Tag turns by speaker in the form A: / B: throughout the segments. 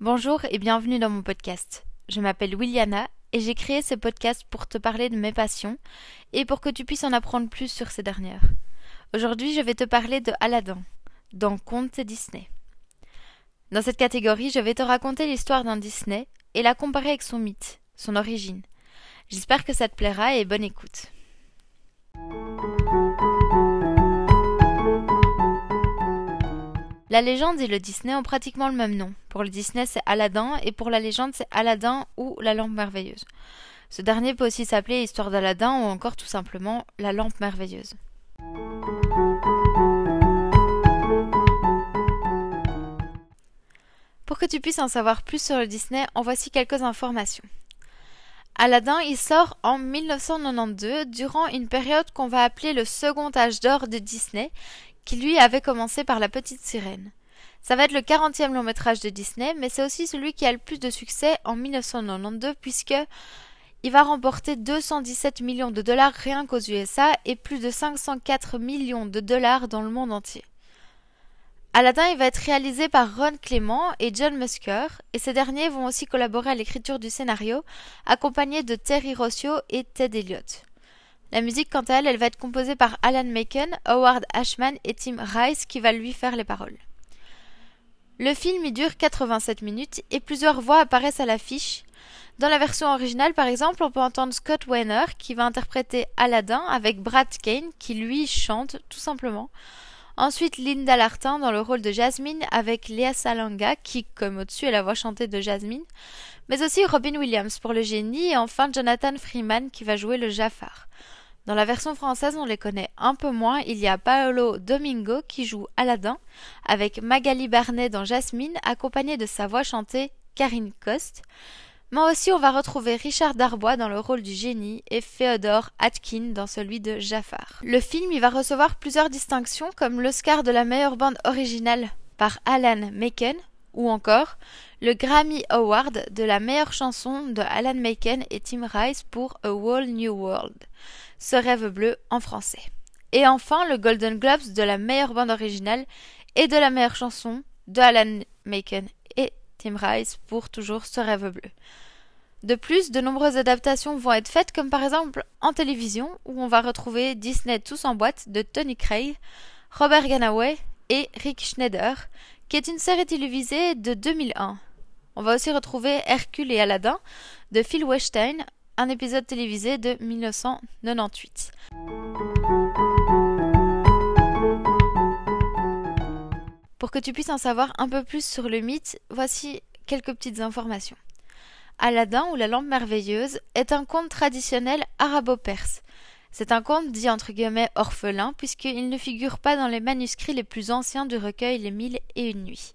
A: Bonjour et bienvenue dans mon podcast. Je m'appelle Williana et j'ai créé ce podcast pour te parler de mes passions et pour que tu puisses en apprendre plus sur ces dernières. Aujourd'hui, je vais te parler de Aladdin, dans Contes Disney. Dans cette catégorie, je vais te raconter l'histoire d'un Disney et la comparer avec son mythe, son origine. J'espère que ça te plaira et bonne écoute. La légende et le Disney ont pratiquement le même nom. Pour le Disney, c'est Aladdin, et pour la légende, c'est Aladdin ou la lampe merveilleuse. Ce dernier peut aussi s'appeler Histoire d'Aladin ou encore tout simplement la lampe merveilleuse. Pour que tu puisses en savoir plus sur le Disney, en voici quelques informations. Aladdin, il sort en 1992 durant une période qu'on va appeler le second âge d'or de Disney, qui lui avait commencé par La Petite Sirène. Ça va être le 40e long métrage de Disney, mais c'est aussi celui qui a le plus de succès en 1992 puisque il va remporter 217 millions de dollars rien qu'aux USA et plus de 504 millions de dollars dans le monde entier. Aladdin il va être réalisé par Ron Clément et John Musker, et ces derniers vont aussi collaborer à l'écriture du scénario, accompagnés de Terry Rossio et Ted Elliott. La musique, quant à elle, elle va être composée par Alan Macon, Howard Ashman et Tim Rice qui va lui faire les paroles. Le film y dure 87 minutes et plusieurs voix apparaissent à l'affiche. Dans la version originale, par exemple, on peut entendre Scott Weiner qui va interpréter Aladdin avec Brad Kane qui lui chante tout simplement. Ensuite, Linda Lartin dans le rôle de Jasmine avec Léa Salanga qui, comme au-dessus, est la voix chantée de Jasmine. Mais aussi Robin Williams pour le génie et enfin Jonathan Freeman qui va jouer le Jafar. Dans la version française, on les connaît un peu moins. Il y a Paolo Domingo qui joue Aladdin, avec Magali Barnet dans Jasmine, accompagnée de sa voix chantée Karine Coste. Mais aussi, on va retrouver Richard Darbois dans le rôle du génie et Féodor Atkin dans celui de Jafar. Le film y va recevoir plusieurs distinctions comme l'Oscar de la meilleure bande originale par Alan Menken ou encore le Grammy Award de la meilleure chanson de Alan Menken et Tim Rice pour A Whole New World. Ce rêve bleu en français. Et enfin le Golden Globes de la meilleure bande originale et de la meilleure chanson de Alan Menken et Tim Rice pour toujours Ce rêve bleu. De plus, de nombreuses adaptations vont être faites, comme par exemple en télévision, où on va retrouver Disney Tous en boîte de Tony Cray, Robert Ganaway et Rick Schneider, qui est une série télévisée de 2001. On va aussi retrouver Hercule et Aladdin de Phil Weinstein, un épisode télévisé de 1998. Pour que tu puisses en savoir un peu plus sur le mythe, voici quelques petites informations. Aladdin ou la lampe merveilleuse est un conte traditionnel arabo-perse. C'est un conte dit entre guillemets orphelin puisqu'il ne figure pas dans les manuscrits les plus anciens du recueil Les Mille et une nuits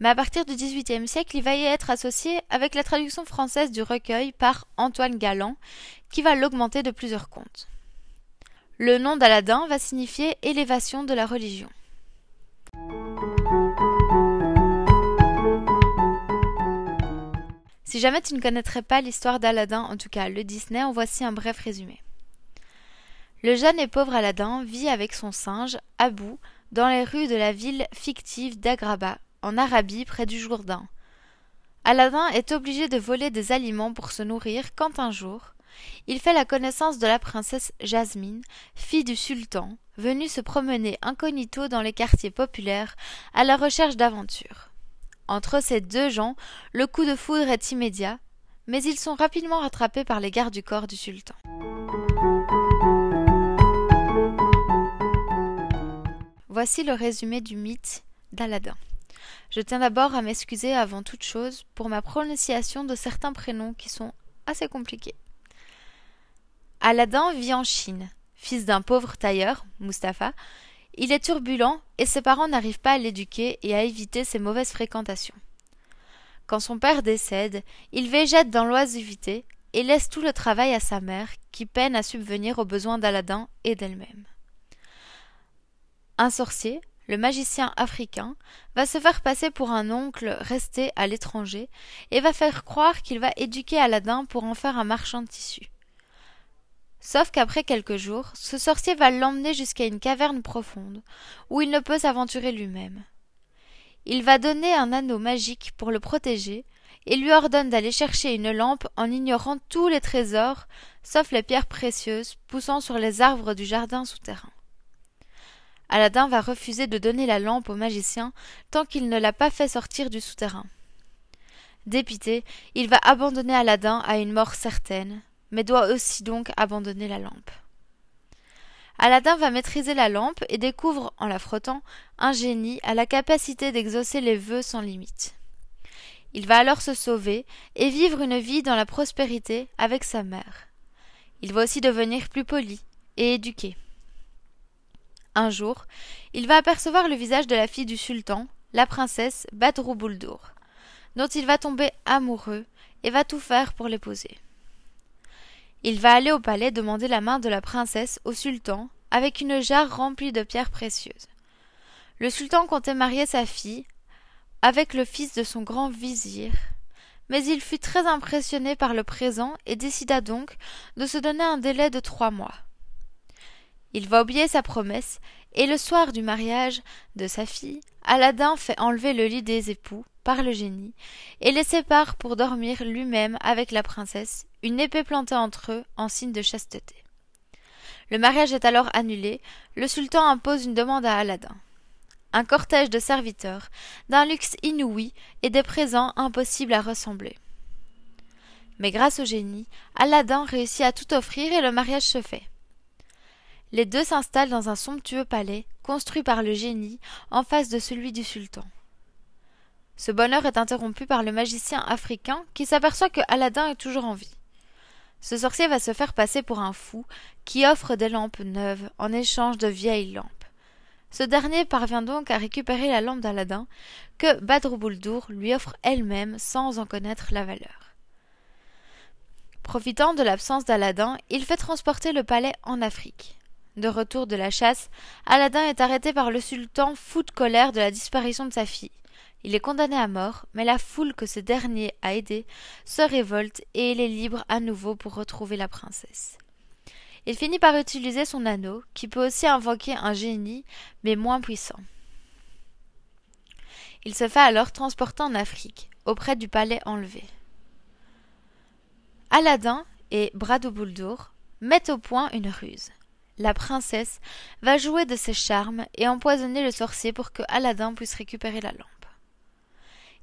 A: mais à partir du XVIIIe siècle, il va y être associé avec la traduction française du recueil par Antoine Galland, qui va l'augmenter de plusieurs contes. Le nom d'Aladin va signifier élévation de la religion. Si jamais tu ne connaîtrais pas l'histoire d'Aladin, en tout cas le Disney, en voici un bref résumé. Le jeune et pauvre Aladin vit avec son singe, Abou, dans les rues de la ville fictive d'Agraba, en Arabie près du Jourdain. Aladdin est obligé de voler des aliments pour se nourrir quand un jour, il fait la connaissance de la princesse Jasmine, fille du sultan, venue se promener incognito dans les quartiers populaires à la recherche d'aventures. Entre ces deux gens, le coup de foudre est immédiat, mais ils sont rapidement rattrapés par les gardes du corps du sultan. Voici le résumé du mythe d'Aladin. Je tiens d'abord à m'excuser avant toute chose pour ma prononciation de certains prénoms qui sont assez compliqués. Aladdin vit en Chine. Fils d'un pauvre tailleur, Mustapha, il est turbulent et ses parents n'arrivent pas à l'éduquer et à éviter ses mauvaises fréquentations. Quand son père décède, il végète dans l'oisiveté et laisse tout le travail à sa mère, qui peine à subvenir aux besoins d'Aladin et d'elle-même. Un sorcier, le magicien africain, va se faire passer pour un oncle resté à l'étranger et va faire croire qu'il va éduquer Aladdin pour en faire un marchand de tissus. Sauf qu'après quelques jours, ce sorcier va l'emmener jusqu'à une caverne profonde, où il ne peut s'aventurer lui-même. Il va donner un anneau magique pour le protéger et lui ordonne d'aller chercher une lampe en ignorant tous les trésors, sauf les pierres précieuses poussant sur les arbres du jardin souterrain. Aladdin va refuser de donner la lampe au magicien tant qu'il ne l'a pas fait sortir du souterrain. Dépité, il va abandonner Aladdin à une mort certaine, mais doit aussi donc abandonner la lampe. Aladdin va maîtriser la lampe et découvre, en la frottant, un génie à la capacité d'exaucer les vœux sans limite. Il va alors se sauver et vivre une vie dans la prospérité avec sa mère. Il va aussi devenir plus poli et éduqué. Un jour, il va apercevoir le visage de la fille du sultan, la princesse Badroubouldour, dont il va tomber amoureux et va tout faire pour l'épouser. Il va aller au palais demander la main de la princesse au sultan avec une jarre remplie de pierres précieuses. Le sultan comptait marier sa fille avec le fils de son grand vizir, mais il fut très impressionné par le présent et décida donc de se donner un délai de trois mois. Il va oublier sa promesse, et le soir du mariage de sa fille, Aladdin fait enlever le lit des époux par le génie, et les sépare pour dormir lui-même avec la princesse, une épée plantée entre eux en signe de chasteté. Le mariage est alors annulé, le sultan impose une demande à Aladdin. Un cortège de serviteurs, d'un luxe inouï et des présents impossibles à ressembler. Mais grâce au génie, Aladdin réussit à tout offrir et le mariage se fait. Les deux s'installent dans un somptueux palais, construit par le génie, en face de celui du sultan. Ce bonheur est interrompu par le magicien africain qui s'aperçoit que Aladdin est toujours en vie. Ce sorcier va se faire passer pour un fou qui offre des lampes neuves en échange de vieilles lampes. Ce dernier parvient donc à récupérer la lampe d'Aladin que Badroubouldour lui offre elle-même sans en connaître la valeur. Profitant de l'absence d'Aladin, il fait transporter le palais en Afrique. De retour de la chasse, Aladdin est arrêté par le sultan fou de colère de la disparition de sa fille. Il est condamné à mort, mais la foule que ce dernier a aidée se révolte et il est libre à nouveau pour retrouver la princesse. Il finit par utiliser son anneau, qui peut aussi invoquer un génie, mais moins puissant. Il se fait alors transporter en Afrique, auprès du palais enlevé. Aladdin et Bradoubouldour mettent au point une ruse la princesse va jouer de ses charmes et empoisonner le sorcier pour que Aladdin puisse récupérer la lampe.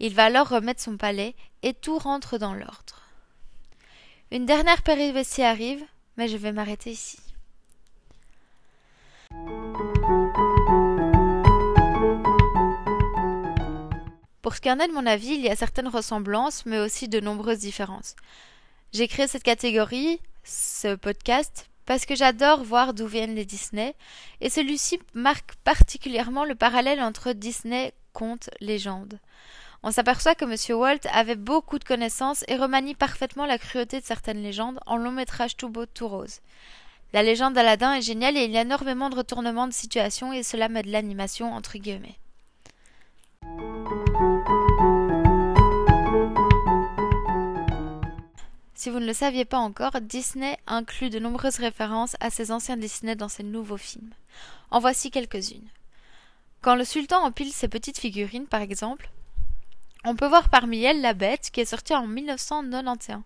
A: Il va alors remettre son palais et tout rentre dans l'ordre. Une dernière péripétie arrive, mais je vais m'arrêter ici. Pour ce qui en est de mon avis, il y a certaines ressemblances, mais aussi de nombreuses différences. J'ai créé cette catégorie, ce podcast, parce que j'adore voir d'où viennent les Disney, et celui-ci marque particulièrement le parallèle entre Disney, conte, légende. On s'aperçoit que M. Walt avait beaucoup de connaissances et remanie parfaitement la cruauté de certaines légendes en long métrage tout beau, tout rose. La légende d'Aladin est géniale et il y a énormément de retournements de situation et cela met de l'animation entre guillemets. Si vous ne le saviez pas encore, Disney inclut de nombreuses références à ses anciens Disney dans ses nouveaux films. En voici quelques-unes. Quand le sultan empile ses petites figurines, par exemple, on peut voir parmi elles La Bête, qui est sortie en 1991.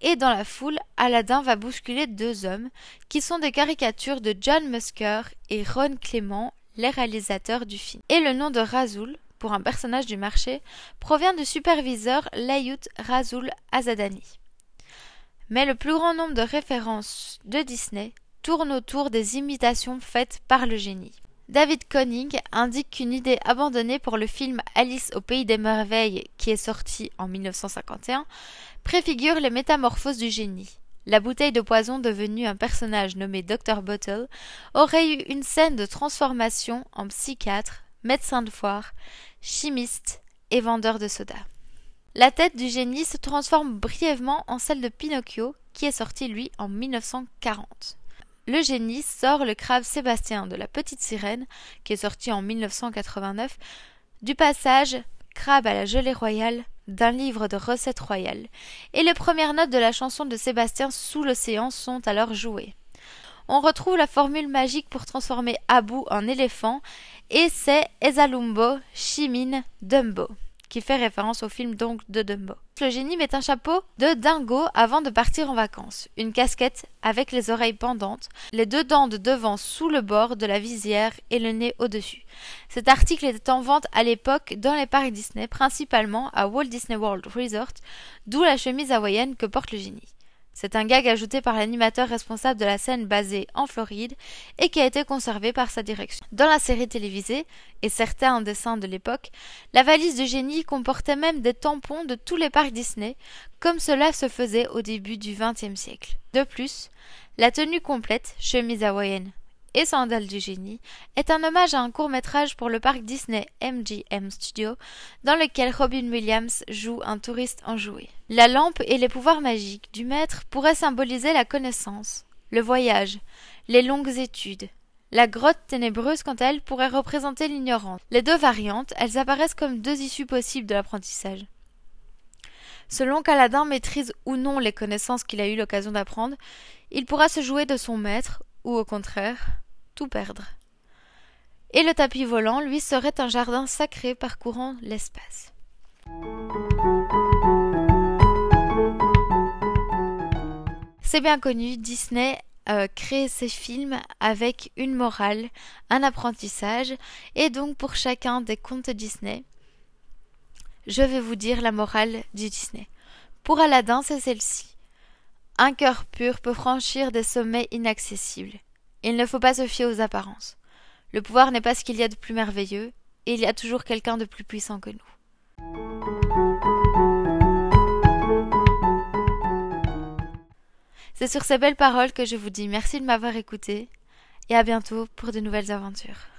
A: Et dans la foule, Aladdin va bousculer deux hommes, qui sont des caricatures de John Musker et Ron Clément, les réalisateurs du film. Et le nom de Razoul, pour un personnage du marché, provient du superviseur Layut Razoul Azadani mais le plus grand nombre de références de Disney tournent autour des imitations faites par le génie. David Conning indique qu'une idée abandonnée pour le film Alice au pays des merveilles qui est sorti en 1951 préfigure les métamorphoses du génie. La bouteille de poison devenue un personnage nommé Dr Bottle aurait eu une scène de transformation en psychiatre, médecin de foire, chimiste et vendeur de soda. La tête du génie se transforme brièvement en celle de Pinocchio, qui est sorti lui en 1940. Le génie sort le crabe Sébastien de la petite sirène, qui est sorti en 1989, du passage Crabe à la gelée royale d'un livre de recettes royales, et les premières notes de la chanson de Sébastien sous l'océan sont alors jouées. On retrouve la formule magique pour transformer Abou en éléphant Et c'est Esalumbo Shimin Dumbo qui fait référence au film donc de Dumbo. Le génie met un chapeau de dingo avant de partir en vacances, une casquette avec les oreilles pendantes, les deux dents de devant sous le bord de la visière et le nez au-dessus. Cet article était en vente à l'époque dans les parcs Disney, principalement à Walt Disney World Resort, d'où la chemise hawaïenne que porte le génie. C'est un gag ajouté par l'animateur responsable de la scène basée en Floride et qui a été conservé par sa direction. Dans la série télévisée, et certains dessins de l'époque, la valise de génie comportait même des tampons de tous les parcs Disney, comme cela se faisait au début du XXe siècle. De plus, la tenue complète, chemise hawaïenne, et Sandales du génie est un hommage à un court-métrage pour le parc Disney MGM Studio dans lequel Robin Williams joue un touriste enjoué. La lampe et les pouvoirs magiques du maître pourraient symboliser la connaissance, le voyage, les longues études. La grotte ténébreuse, quant à elle, pourrait représenter l'ignorance. Les deux variantes, elles apparaissent comme deux issues possibles de l'apprentissage. Selon qu'Aladin maîtrise ou non les connaissances qu'il a eu l'occasion d'apprendre, il pourra se jouer de son maître ou au contraire, tout perdre. Et le tapis volant, lui, serait un jardin sacré parcourant l'espace. C'est bien connu, Disney euh, crée ses films avec une morale, un apprentissage, et donc pour chacun des contes Disney, je vais vous dire la morale du Disney. Pour Aladdin, c'est celle-ci. Un cœur pur peut franchir des sommets inaccessibles. Il ne faut pas se fier aux apparences. Le pouvoir n'est pas ce qu'il y a de plus merveilleux, et il y a toujours quelqu'un de plus puissant que nous. C'est sur ces belles paroles que je vous dis merci de m'avoir écouté, et à bientôt pour de nouvelles aventures.